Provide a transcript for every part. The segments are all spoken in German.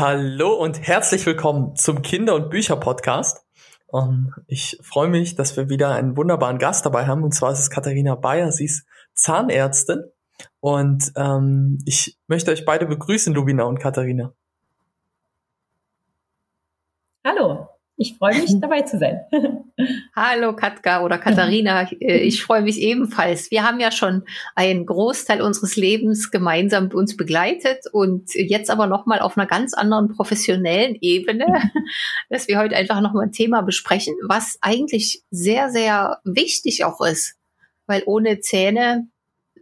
Hallo und herzlich willkommen zum Kinder- und Bücher-Podcast. Um, ähm, ich freue mich, dass wir wieder einen wunderbaren Gast dabei haben. Und zwar ist es Katharina Bayer. Sie ist Zahnärztin. Und ähm, ich möchte euch beide begrüßen, Lubina und Katharina. Hallo. Ich freue mich, dabei zu sein. Hallo Katka oder Katharina, äh, ich freue mich ebenfalls. Wir haben ja schon einen Großteil unseres Lebens gemeinsam uns begleitet und jetzt aber nochmal auf einer ganz anderen professionellen Ebene, dass wir heute einfach nochmal ein Thema besprechen, was eigentlich sehr, sehr wichtig auch ist, weil ohne Zähne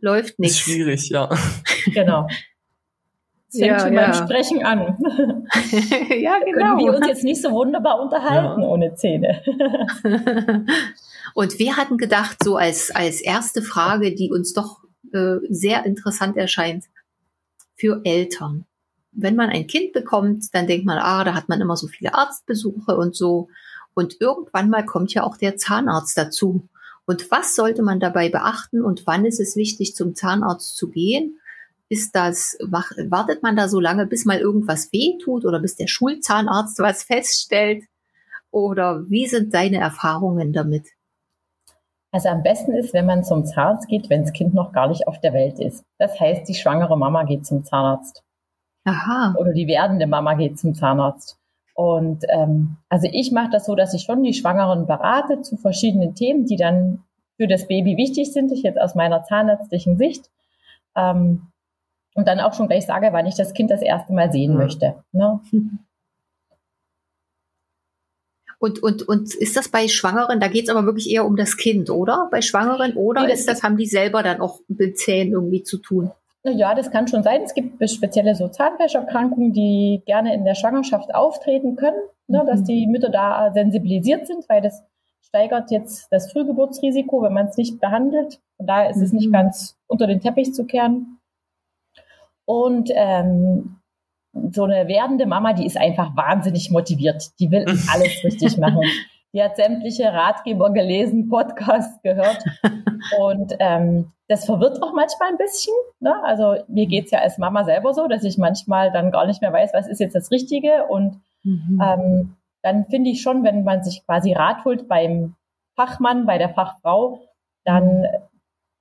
läuft nichts. Ist schwierig, ja. Genau. Es fängt ja, schon ja. beim Sprechen an. ja, genau. Können wir uns jetzt nicht so wunderbar unterhalten ja. ohne Zähne. Und wir hatten gedacht, so als, als erste Frage, die uns doch äh, sehr interessant erscheint, für Eltern. Wenn man ein Kind bekommt, dann denkt man, ah, da hat man immer so viele Arztbesuche und so. Und irgendwann mal kommt ja auch der Zahnarzt dazu. Und was sollte man dabei beachten und wann ist es wichtig, zum Zahnarzt zu gehen? Ist das, wartet man da so lange, bis mal irgendwas wehtut oder bis der Schulzahnarzt was feststellt? Oder wie sind deine Erfahrungen damit? Also am besten ist, wenn man zum Zahnarzt geht, wenn das Kind noch gar nicht auf der Welt ist. Das heißt, die schwangere Mama geht zum Zahnarzt. Aha. Oder die werdende Mama geht zum Zahnarzt. Und ähm, also ich mache das so, dass ich schon die Schwangeren berate zu verschiedenen Themen, die dann für das Baby wichtig sind. Ich jetzt aus meiner zahnärztlichen Sicht. Ähm, und dann auch schon gleich sage, wann ich das Kind das erste Mal sehen mhm. möchte. Ne? Und, und, und ist das bei Schwangeren, da geht es aber wirklich eher um das Kind, oder? Bei Schwangeren, oder nee, ist das, haben die selber dann auch mit Zähnen irgendwie zu tun? Ja, das kann schon sein. Es gibt spezielle so Zahnfleischerkrankungen, die gerne in der Schwangerschaft auftreten können, ne, mhm. dass die Mütter da sensibilisiert sind, weil das steigert jetzt das Frühgeburtsrisiko, wenn man es nicht behandelt. Und da ist mhm. es nicht mhm. ganz unter den Teppich zu kehren. Und ähm, so eine werdende Mama, die ist einfach wahnsinnig motiviert. Die will alles richtig machen. Die hat sämtliche Ratgeber gelesen, Podcasts gehört. Und ähm, das verwirrt auch manchmal ein bisschen. Ne? Also mir geht's ja als Mama selber so, dass ich manchmal dann gar nicht mehr weiß, was ist jetzt das Richtige. Und mhm. ähm, dann finde ich schon, wenn man sich quasi Rat holt beim Fachmann, bei der Fachfrau, dann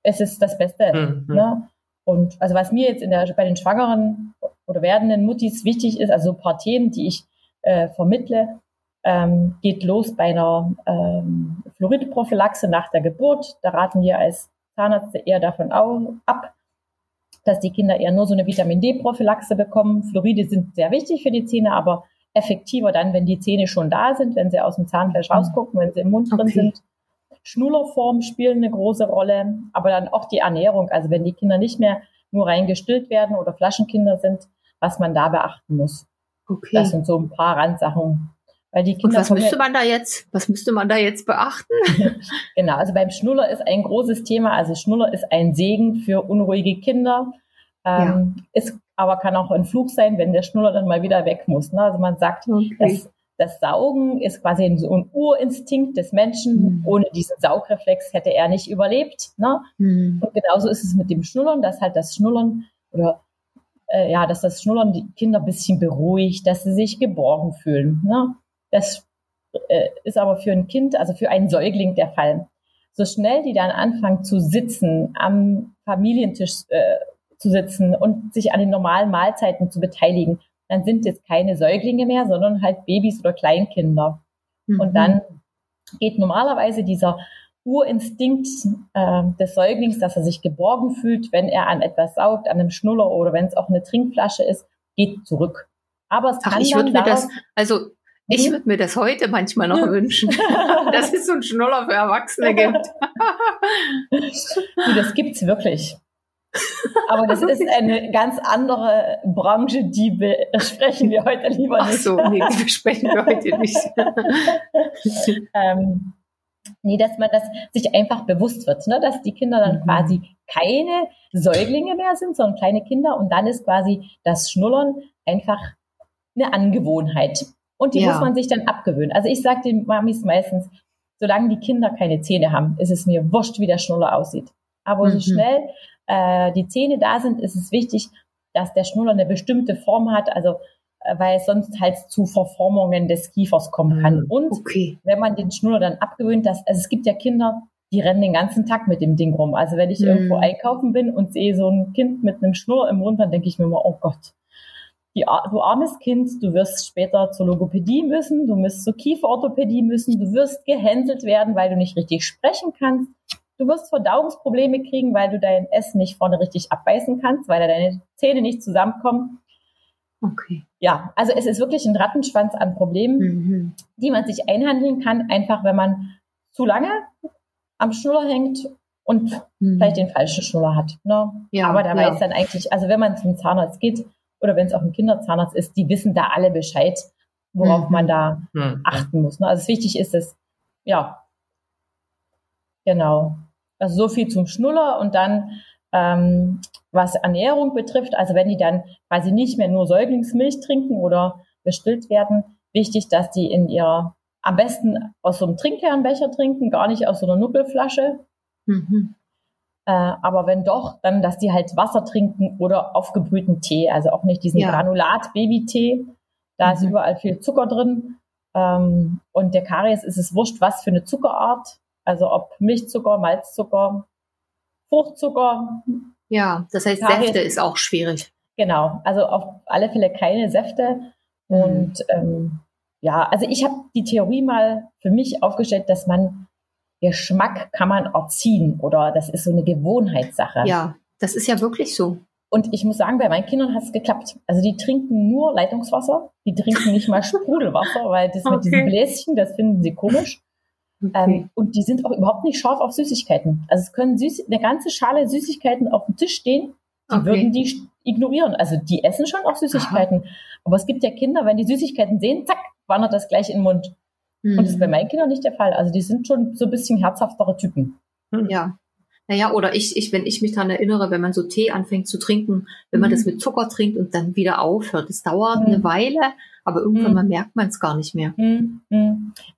ist es das Beste. Mhm. Ne? Und also was mir jetzt in der, bei den schwangeren oder werdenden Muttis wichtig ist, also ein paar Themen, die ich äh, vermittle, ähm, geht los bei einer ähm, Fluoridprophylaxe nach der Geburt. Da raten wir als Zahnärzte eher davon ab, dass die Kinder eher nur so eine Vitamin D-Prophylaxe bekommen. Fluoride sind sehr wichtig für die Zähne, aber effektiver dann, wenn die Zähne schon da sind, wenn sie aus dem Zahnfleisch mhm. rausgucken, wenn sie im Mund okay. drin sind. Schnullerformen spielen eine große Rolle, aber dann auch die Ernährung. Also wenn die Kinder nicht mehr nur rein gestillt werden oder Flaschenkinder sind, was man da beachten muss. Okay. Das sind so ein paar Randsachen. Weil die Kinder Und was müsste man da jetzt, was müsste man da jetzt beachten? genau, also beim Schnuller ist ein großes Thema. Also Schnuller ist ein Segen für unruhige Kinder. Ähm, ja. Ist aber kann auch ein Flug sein, wenn der Schnuller dann mal wieder weg muss. Ne? Also man sagt, okay. dass das Saugen ist quasi so ein Urinstinkt des Menschen. Mhm. Ohne diesen Saugreflex hätte er nicht überlebt. Ne? Mhm. Und genauso ist es mit dem Schnullern, dass halt das Schnullern oder äh, ja, dass das Schnullern die Kinder ein bisschen beruhigt, dass sie sich geborgen fühlen. Ne? Das äh, ist aber für ein Kind, also für einen Säugling der Fall. So schnell die dann anfangen zu sitzen, am Familientisch äh, zu sitzen und sich an den normalen Mahlzeiten zu beteiligen, dann sind es keine Säuglinge mehr, sondern halt Babys oder Kleinkinder. Mhm. Und dann geht normalerweise dieser Urinstinkt äh, des Säuglings, dass er sich geborgen fühlt, wenn er an etwas saugt, an einem Schnuller oder wenn es auch eine Trinkflasche ist, geht zurück. Aber es Ach, kann ich würde mir das, also ich mhm. würde mir das heute manchmal noch wünschen, dass es so einen Schnuller für Erwachsene gibt. das gibt's wirklich. Aber das ist eine ganz andere Branche, die besprechen wir heute lieber nicht. Ach so, nee, die besprechen wir heute nicht. ähm, nee, dass man das sich einfach bewusst wird, ne? dass die Kinder dann mhm. quasi keine Säuglinge mehr sind, sondern kleine Kinder und dann ist quasi das Schnullern einfach eine Angewohnheit. Und die ja. muss man sich dann abgewöhnen. Also ich sage den Mamis meistens, solange die Kinder keine Zähne haben, ist es mir wurscht, wie der Schnuller aussieht. Aber mhm. so schnell äh, die Zähne da sind, ist es wichtig, dass der Schnuller eine bestimmte Form hat. Also äh, weil es sonst halt zu Verformungen des Kiefers kommen kann. Mhm. Und Okay. wenn man den Schnuller dann abgewöhnt, dass, also es gibt ja Kinder, die rennen den ganzen Tag mit dem Ding rum. Also wenn ich Mhm. irgendwo einkaufen bin und sehe so ein Kind mit einem Schnuller im Mund, dann denke ich mir immer, oh Gott, die, du armes Kind, du wirst später zur Logopädie müssen, du wirst zur Kieferorthopädie müssen, du wirst gehänselt werden, weil du nicht richtig sprechen kannst. Du wirst Verdauungsprobleme kriegen, weil du dein Essen nicht vorne richtig abbeißen kannst, weil da deine Zähne nicht zusammenkommen. Okay. Ja, also es ist wirklich ein Rattenschwanz an Problemen Mhm. die man sich einhandeln kann, einfach wenn man zu lange am Schnuller hängt und Mhm. vielleicht den falschen Schnuller hat. Ne? Ja, Aber da ja. weiß dann eigentlich, also wenn man zum Zahnarzt geht oder wenn es auch ein Kinderzahnarzt ist, die wissen da alle Bescheid, worauf Mhm. man da Hm. achten muss. Ne? Also wichtig ist es, ja, genau. Also so viel zum Schnuller und dann, ähm, was Ernährung betrifft, also wenn die dann quasi nicht mehr nur Säuglingsmilch trinken oder bestillt werden, wichtig, dass die in ihrer, am besten aus so einem Trinkkernbecher trinken, gar nicht aus so einer Nuckelflasche. Mhm. Äh, aber wenn doch, dann, dass die halt Wasser trinken oder aufgebrühten Tee, also auch nicht diesen Ja. Granulat-Baby-Tee. Da ist Mhm. überall viel Zucker drin. Ähm, und der Karies ist es wurscht, was für eine Zuckerart. Also ob Milchzucker, Malzzucker, Fruchtzucker, Ja, das heißt, Karies- Säfte ist auch schwierig. genau. Also auf alle Fälle keine Säfte. Mhm. Und ähm, ja, also ich habe die Theorie mal für mich aufgestellt, dass man Geschmack kann man erziehen oder das ist so eine Gewohnheitssache. Ja, das ist ja wirklich so. Und ich muss sagen, bei meinen Kindern hat es geklappt. Also die trinken nur Leitungswasser, die trinken nicht mal Sprudelwasser, weil das mit diesen Okay. Bläschen, das finden sie komisch. Ähm, und die sind auch überhaupt nicht scharf auf Süßigkeiten. Also es können süß, eine ganze Schale Süßigkeiten auf dem Tisch stehen, die Okay. würden die ignorieren. Also die essen schon auch Süßigkeiten. Aber es gibt ja Kinder, wenn die Süßigkeiten sehen, zack, wandert das gleich in den Mund. Mhm. Und das ist bei meinen Kindern nicht der Fall. Also die sind schon so ein bisschen herzhaftere Typen. Ja. Naja, oder ich, ich, wenn ich mich daran erinnere, wenn man so Tee anfängt zu trinken, wenn man Mhm. das mit Zucker trinkt und dann wieder aufhört. Das dauert Mhm. eine Weile, aber irgendwann Mhm. mal merkt man es gar nicht mehr.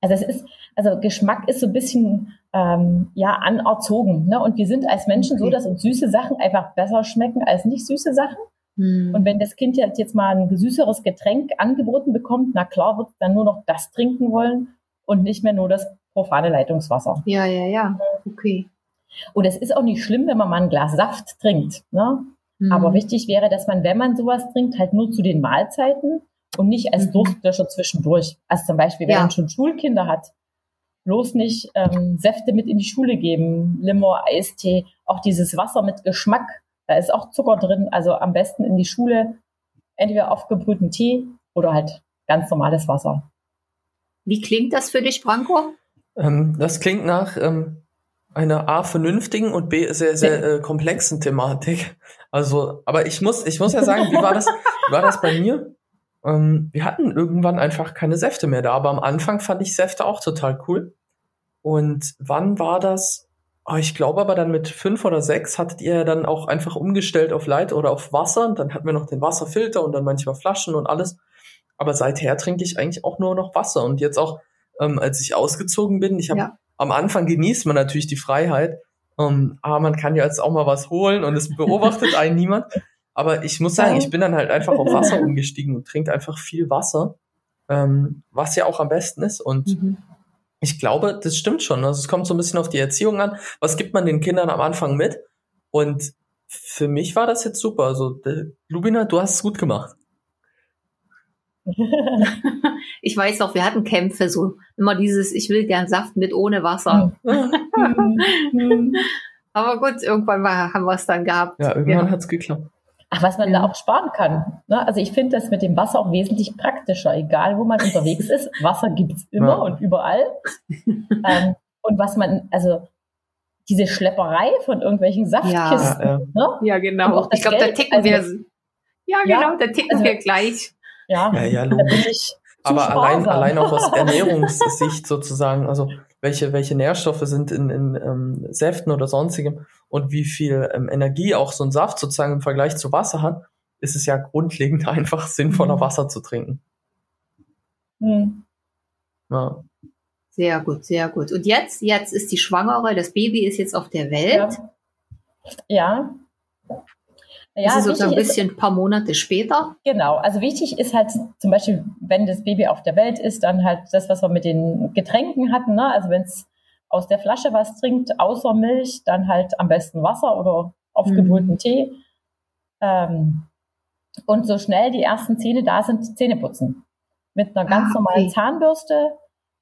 Also es ist, also Geschmack ist so ein bisschen ähm, ja anerzogen. Ne? Und wir sind als Menschen so, Okay. dass uns süße Sachen einfach besser schmecken als nicht süße Sachen. Hm. Und wenn das Kind jetzt, jetzt mal ein süßeres Getränk angeboten bekommt, na klar wird es dann nur noch das trinken wollen und nicht mehr nur das profane Leitungswasser. ja, ja, ja. Okay. Und es ist auch nicht schlimm, wenn man mal ein Glas Saft trinkt. Ne? Hm. Aber wichtig wäre, dass man, wenn man sowas trinkt, halt nur zu den Mahlzeiten und nicht als Mhm. Durstlöscher zwischendurch. Also zum Beispiel, wenn Ja. man schon Schulkinder hat, bloß nicht ähm, Säfte mit in die Schule geben, Limo, Eistee, auch dieses Wasser mit Geschmack, da ist auch Zucker drin. Also am besten in die Schule entweder aufgebrühten Tee oder halt ganz normales Wasser. Wie klingt das für dich, Branko? Ähm, das klingt nach ähm, einer A vernünftigen und B sehr, sehr äh, komplexen Thematik. Also, aber ich muss, ich muss ja sagen, wie war das, wie war das bei mir? Ähm, wir hatten irgendwann einfach keine Säfte mehr da, aber am Anfang fand ich Säfte auch total cool. Und wann war das? Oh, ich glaube aber dann mit fünf oder sechs hattet ihr ja dann auch einfach umgestellt auf Light oder auf Wasser. Und dann hatten wir noch den Wasserfilter und dann manchmal Flaschen und alles. Aber seither trinke ich eigentlich auch nur noch Wasser. Und jetzt auch, ähm, als ich ausgezogen bin, ich habe Ja. am Anfang genießt man natürlich die Freiheit, ähm, aber man kann ja jetzt auch mal was holen und es beobachtet einen niemand. Aber ich muss sagen, ich bin dann halt einfach auf Wasser umgestiegen und trinke einfach viel Wasser, ähm, was ja auch am besten ist. Und Mhm. ich glaube, das stimmt schon. Also es kommt so ein bisschen auf die Erziehung an. Was gibt man den Kindern am Anfang mit? Und für mich war das jetzt super. Also, der- Lubina, du hast es gut gemacht. Ich weiß noch, wir hatten Kämpfe, so immer dieses, ich will gern Saft mit ohne Wasser. Hm. Aber gut, irgendwann war, haben wir es dann gehabt. Ja, irgendwann hat's geklappt. Ach, was man Ja. da auch sparen kann. Ne? Also ich finde das mit dem Wasser auch wesentlich praktischer, egal wo man unterwegs ist. Wasser gibt's immer Ja. und überall. ähm, und was man, also diese Schlepperei von irgendwelchen Saftkisten, Ja, ne? Ja, genau. Ich glaube, da ticken also- wir. Ja, genau, da ticken also- wir gleich. Ja, Ja, ja, zu Aber allein, allein auch aus Ernährungssicht sozusagen, also welche, welche Nährstoffe sind in, in ähm, Säften oder sonstigem und wie viel ähm, Energie auch so ein Saft sozusagen im Vergleich zu Wasser hat, ist es ja grundlegend einfach sinnvoller Mhm. Wasser zu trinken. Hm. Ja. Sehr gut, sehr gut. Und jetzt, jetzt ist die Schwangere, das Baby ist jetzt auf der Welt. Ja. ja. Ja, das ist sozusagen ein bisschen ein paar Monate später. Genau, also wichtig ist halt zum Beispiel, wenn das Baby auf der Welt ist, dann halt das, was wir mit den Getränken hatten. Ne? Also wenn es aus der Flasche was trinkt, außer Milch, dann halt am besten Wasser oder aufgebrühten mhm. Tee. Ähm, und so schnell die ersten Zähne da sind, Zähne putzen. Mit einer ganz ah, okay. normalen Zahnbürste,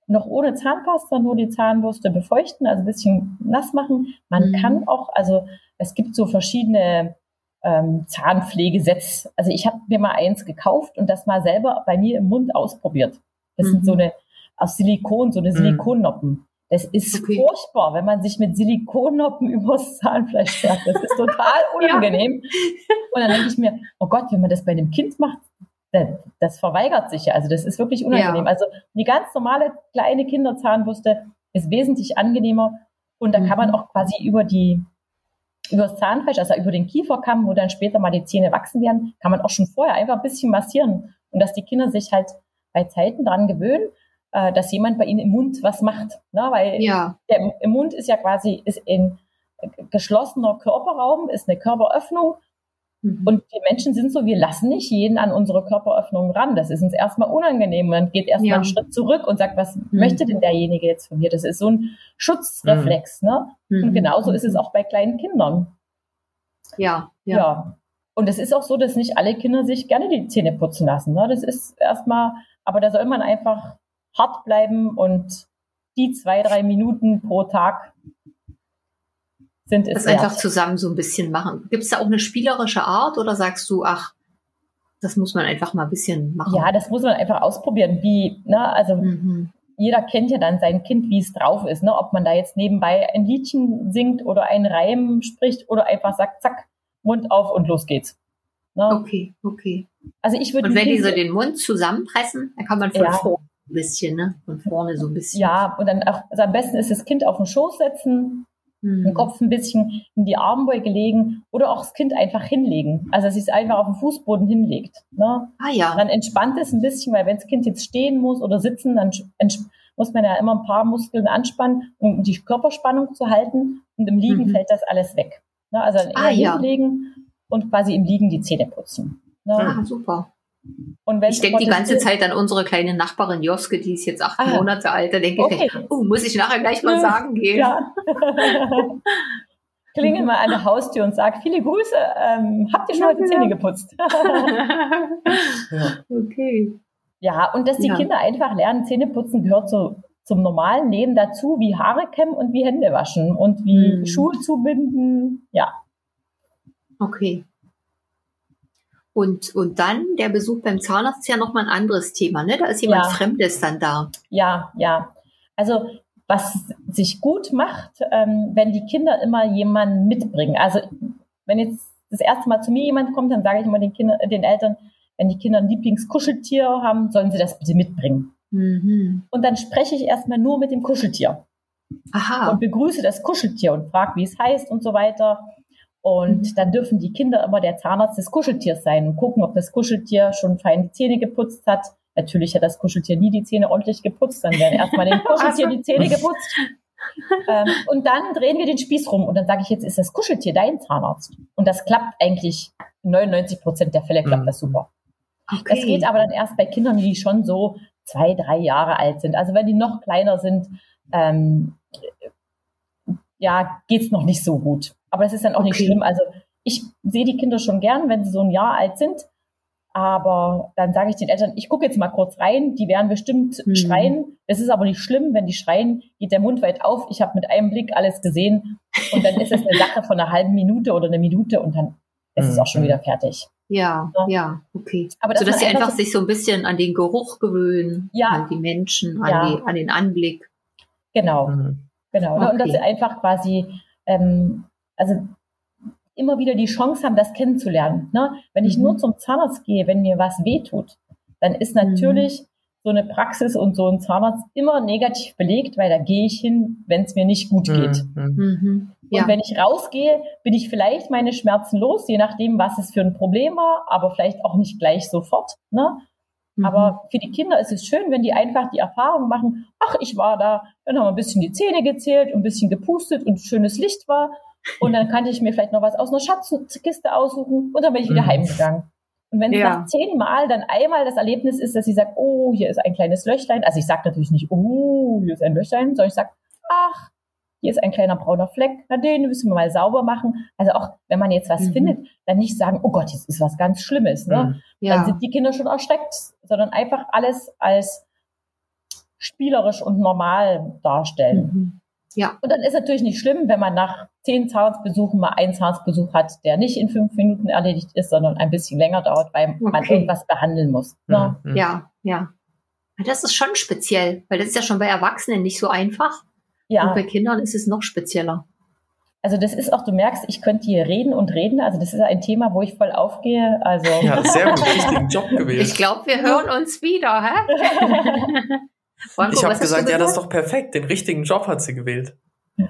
noch ohne Zahnpasta, nur die Zahnbürste befeuchten, also ein bisschen nass machen. Man mhm. kann auch, also es gibt so verschiedene ähm, Zahnpflegesets. Also ich habe mir mal eins gekauft und das mal selber bei mir im Mund ausprobiert. Das mhm. sind so eine aus Silikon, so eine mhm. Silikonnoppen. Das ist okay. furchtbar, wenn man sich mit Silikonnoppen übers Zahnfleisch fährt. Das ist total unangenehm. ja. Und dann denke ich mir, oh Gott, wenn man das bei einem Kind macht, das verweigert sich ja. Also das ist wirklich unangenehm. Ja. Also die ganz normale kleine Kinderzahnbürste ist wesentlich angenehmer und da mhm. kann man mhm. auch quasi über die über das Zahnfleisch, also über den Kieferkamm, wo dann später mal die Zähne wachsen werden, kann man auch schon vorher einfach ein bisschen massieren und dass die Kinder sich halt bei Zeiten dran gewöhnen, äh, dass jemand bei ihnen im Mund was macht, ne? weil ja. der, im Mund ist ja quasi ist ein geschlossener Körperraum, ist eine Körperöffnung Mhm. Und die Menschen sind so, wir lassen nicht jeden an unsere Körperöffnung ran. Das ist uns erstmal unangenehm. Dann geht erstmal ja. einen Schritt zurück und sagt, was mhm. möchte denn derjenige jetzt von mir? Das ist so ein Schutzreflex. Mhm. Ne? Und mhm. genauso ist es auch bei kleinen Kindern. Ja, ja. ja. Und es ist auch so, dass nicht alle Kinder sich gerne die Zähne putzen lassen. Ne? Das ist erstmal, aber da soll man einfach hart bleiben und die zwei, drei Minuten pro Tag sind es. Das einfach zusammen so ein bisschen machen. Gibt es da auch eine spielerische Art oder sagst du, ach, das muss man einfach mal ein bisschen machen? Ja, das muss man einfach ausprobieren. Wie, ne, also mhm. jeder kennt ja dann sein Kind, wie es drauf ist, ne? Ob man da jetzt nebenbei ein Liedchen singt oder einen Reim spricht oder einfach sagt, zack, Mund auf und los geht's. Ne? Okay, okay. Also ich würde. Und wenn die so den Mund zusammenpressen, dann kann man von ja. vorne ein bisschen, ne? Von vorne so ein bisschen. Ja, und dann auch, also am besten ist das Kind auf den Schoß setzen, mhm. den Kopf ein bisschen in die Armbeuge legen oder auch das Kind einfach hinlegen. Also, dass es einfach auf den Fußboden hinlegt. Ne? Ah, ja. Dann entspannt es ein bisschen, weil wenn das Kind jetzt stehen muss oder sitzen, dann muss man ja immer ein paar Muskeln anspannen, um die Körperspannung zu halten. Und im Liegen mhm. fällt das alles weg. Ne? Also dann ah, eher ah, hinlegen ja. und quasi im Liegen die Zähne putzen. Ne? Ah, super ich denke die ganze Zeit an unsere kleine Nachbarin Joske, die ist jetzt acht ah, Monate alt. Da denke okay. ich, oh, muss ich nachher gleich mal sagen gehen. Ja. Klingel mal an der Haustür und sag, viele Grüße, ähm, habt ihr schon ja, heute die Zähne geputzt? ja. Okay. Ja, und dass die ja. Kinder einfach lernen, Zähne putzen gehört so zum normalen Leben dazu, wie Haare kämmen und wie Hände waschen und wie mhm. Schuhe zubinden. Ja. Okay. Und, und dann der Besuch beim Zahnarzt ist ja nochmal ein anderes Thema, ne? Da ist jemand ja. Fremdes dann da. Ja, ja. Also was sich gut macht, ähm, wenn die Kinder immer jemanden mitbringen. Also wenn jetzt das erste Mal zu mir jemand kommt, dann sage ich immer den, Kinder, den Eltern, wenn die Kinder ein Lieblingskuscheltier haben, sollen sie das bitte mitbringen. Mhm. Und dann spreche ich erstmal nur mit dem Kuscheltier. Aha. Und begrüße das Kuscheltier und frage, wie es heißt und so weiter. Und mhm. dann dürfen die Kinder immer der Zahnarzt des Kuscheltiers sein und gucken, ob das Kuscheltier schon fein die Zähne geputzt hat. Natürlich hat das Kuscheltier nie die Zähne ordentlich geputzt, dann werden erstmal dem Kuscheltier die Zähne geputzt. ähm, und dann drehen wir den Spieß rum und dann sage ich, jetzt ist das Kuscheltier dein Zahnarzt. Und das klappt eigentlich, 99 Prozent der Fälle klappt mhm. das super. Okay. Das geht aber dann erst bei Kindern, die schon so zwei, drei Jahre alt sind. Also wenn die noch kleiner sind, ähm, ja, geht's noch nicht so gut. Aber das ist dann auch okay. nicht schlimm. Also ich sehe die Kinder schon gern, wenn sie so ein Jahr alt sind. Aber dann sage ich den Eltern, ich gucke jetzt mal kurz rein, die werden bestimmt mhm. schreien. Es ist aber nicht schlimm, wenn die schreien, geht der Mund weit auf. Ich habe mit einem Blick alles gesehen und dann ist es eine Sache von einer halben Minute oder einer Minute und dann ist mhm. es auch schon wieder fertig. Ja, ja, ja okay. Aber dass so dass sie einfach, einfach sich so ein bisschen an den Geruch gewöhnen, ja, an die Menschen, an, ja. die, an den Anblick. Genau, mhm. genau. Okay. Und dass sie einfach quasi ähm, also immer wieder die Chance haben, das kennenzulernen. Ne? Wenn ich mhm. nur zum Zahnarzt gehe, wenn mir was wehtut, dann ist natürlich mhm. so eine Praxis und so ein Zahnarzt immer negativ belegt, weil da gehe ich hin, wenn es mir nicht gut geht. Mhm. mhm. Ja. Und wenn ich rausgehe, bin ich vielleicht meine Schmerzen los, je nachdem, was es für ein Problem war, aber vielleicht auch nicht gleich sofort. Ne? Mhm. Aber für die Kinder ist es schön, wenn die einfach die Erfahrung machen, ach, ich war da, dann haben wir ein bisschen die Zähne gezählt, ein bisschen gepustet und schönes Licht war Und dann kannte ich mir vielleicht noch was aus einer Schatzkiste aussuchen und dann bin ich wieder Mhm. heimgegangen. Und wenn es Ja. nach zehnmal dann einmal das Erlebnis ist, dass sie sagt, oh, hier ist ein kleines Löchlein. Also ich sage natürlich nicht, oh, hier ist ein Löchlein, sondern ich sage, ach, hier ist ein kleiner brauner Fleck, na den müssen wir mal sauber machen. Also auch wenn man jetzt was Mhm. findet, dann nicht sagen, oh Gott, jetzt ist was ganz Schlimmes. Ne? Mhm. Dann Ja. sind die Kinder schon erschreckt, sondern einfach alles als spielerisch und normal darstellen. Mhm. Ja. Und dann ist natürlich nicht schlimm, wenn man nach zehn Zahnarztbesuchen mal einen Zahnarztbesuch hat, der nicht in fünf Minuten erledigt ist, sondern ein bisschen länger dauert, weil man Okay. irgendwas behandeln muss. Ne? Mhm. Ja, ja. Das ist schon speziell, weil das ist ja schon bei Erwachsenen nicht so einfach. Und Ja, bei Kindern ist es noch spezieller. also das ist auch, du merkst, ich könnte hier reden und reden. Also das ist ein Thema, wo ich voll aufgehe. Also Ja, sehr gut, richtigen Job gewählt. Ich glaube, wir hören uns wieder, hä? Franco, Ich habe gesagt, ja, das ist doch perfekt. Den richtigen Job hat sie gewählt. ja,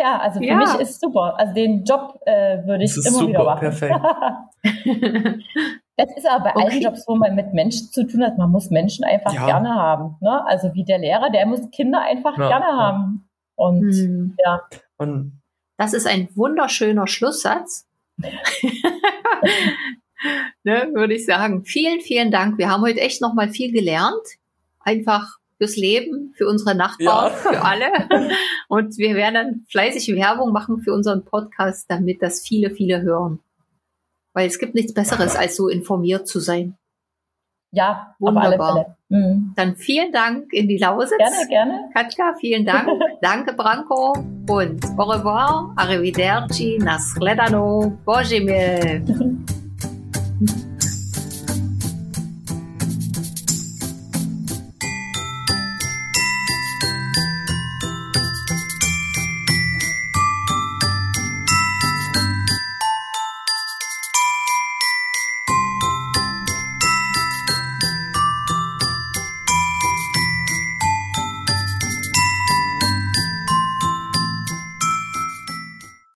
ja, also für Ja. mich ist super. Also den Job äh, würde ich Das ist immer wieder super, machen. perfekt. Das ist aber bei allen Okay. Jobs, wo man mit Menschen zu tun hat, man muss Menschen einfach Ja. gerne haben. Ne? Also wie der Lehrer, der muss Kinder einfach Ja, gerne ja. haben. Und Hm. ja, Und Das ist ein wunderschöner Schlusssatz. ne, würde ich sagen. Vielen, vielen Dank. Wir haben heute echt noch mal viel gelernt. Einfach fürs Leben, für unsere Nachbarn, Ja. für alle. Und wir werden dann fleißig Werbung machen für unseren Podcast, damit das viele, viele hören. Weil es gibt nichts Besseres, als so informiert zu sein. ja, Wunderbar. Mhm. Dann vielen Dank in die Lausitz. Gerne, gerne. Katka, vielen Dank. Danke, Branko. Und au revoir, arrivederci, nasledano, bojime.